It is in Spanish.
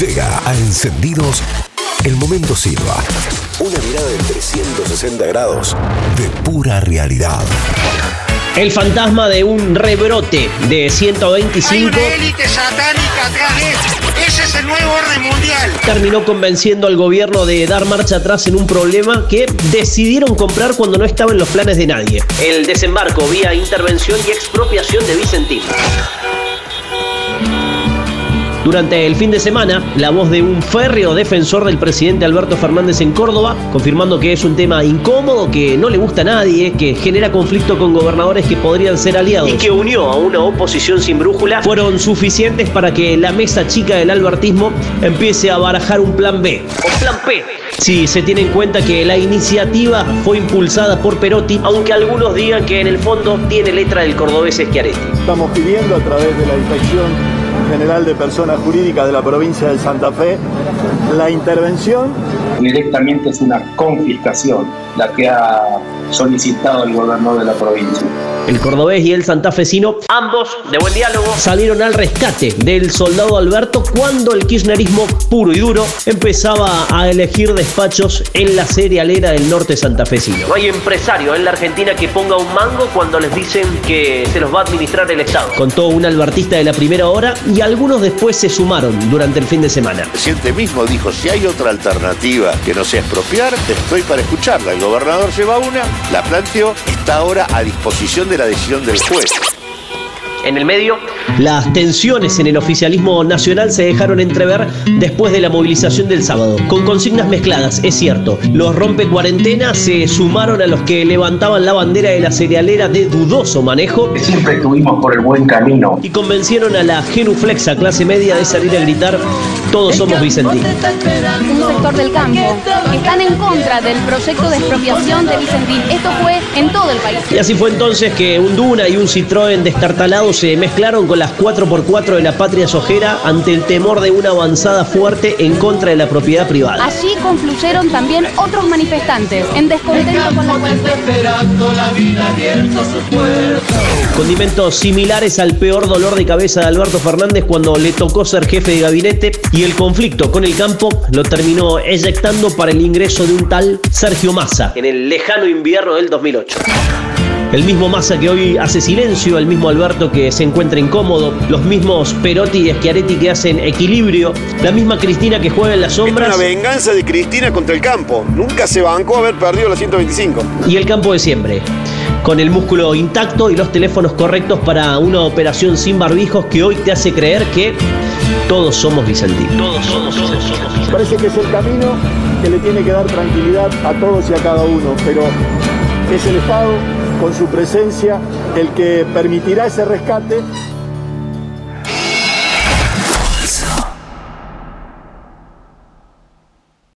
Llega a Encendidos el momento Silva. Una mirada de 360 grados de pura realidad. El fantasma de un rebrote de 125 Hay una élite satánica atrás de. Ese es el nuevo orden mundial. terminó convenciendo al gobierno de dar marcha atrás en un problema que decidieron comprar cuando no estaba en los planes de nadie. El desembarco vía intervención y expropiación de Vicentín. Durante el fin de semana, la voz de un férreo defensor del presidente Alberto Fernández en Córdoba, confirmando que es un tema incómodo, que no le gusta a nadie, que genera conflicto con gobernadores que podrían ser aliados y que unió a una oposición sin brújula, fueron suficientes para que la mesa chica del albertismo empiece a barajar un plan B o plan P. Si se tiene en cuenta que la iniciativa fue impulsada por Perotti, aunque algunos digan que en el fondo tiene letra del cordobés Schiaretti. Estamos pidiendo a través de la Inspección General de Personas Jurídicas de la provincia de Santa Fe la intervención directamente es una confiscación la que ha solicitado el gobernador de la provincia. El cordobés y el santafesino, ambos de buen diálogo, salieron al rescate del soldado Alberto cuando el kirchnerismo puro y duro empezaba a elegir despachos en la cerealera del norte santafesino. No hay empresario en la Argentina que ponga un mango cuando les dicen que se los va a administrar el Estado. Contó un albertista de la primera hora y algunos después se sumaron durante el fin de semana. El presidente mismo dijo, si hay otra alternativa que no sea expropiar, estoy para escucharla. El gobernador lleva una, la planteó, está ahora a disposición de la decisión del juez. En el medio, las tensiones en el oficialismo nacional se dejaron entrever después de la movilización del sábado, con consignas mezcladas, es cierto. Los rompe cuarentena se sumaron a los que levantaban la bandera de la cerealera de dudoso manejo Siempre estuvimos por el buen camino. y convencieron a la genuflexa clase media de salir a gritar todos somos vicentinos. un sector del campo están en contra del proyecto de expropiación de Vicentín. Esto fue en todo el país. Y así fue entonces que un Duna y un Citroën se mezclaron con las 4x4 de la patria sojera ante el temor de una avanzada fuerte en contra de la propiedad privada. Allí confluyeron también otros manifestantes en descontento con la Condimentos similares al peor dolor de cabeza de Alberto Fernández cuando le tocó ser jefe de gabinete y el conflicto con el campo lo terminó eyectando para el ingreso de un tal Sergio Massa en el lejano invierno del 2008. El mismo Massa que hoy hace silencio, el mismo Alberto que se encuentra incómodo, los mismos Perotti y Schiaretti que hacen equilibrio, la misma Cristina que juega en las Es sombras una venganza de Cristina contra el campo. Nunca se bancó haber perdido la 125. y el campo de siempre. Con el músculo intacto y los teléfonos correctos para una operación sin barbijos que hoy te hace creer que todos somos vicentinos. Todos somos, todos somos. Parece que es el camino que le tiene que dar tranquilidad a todos y a cada uno, pero es el Estado con su presencia el que permitirá ese rescate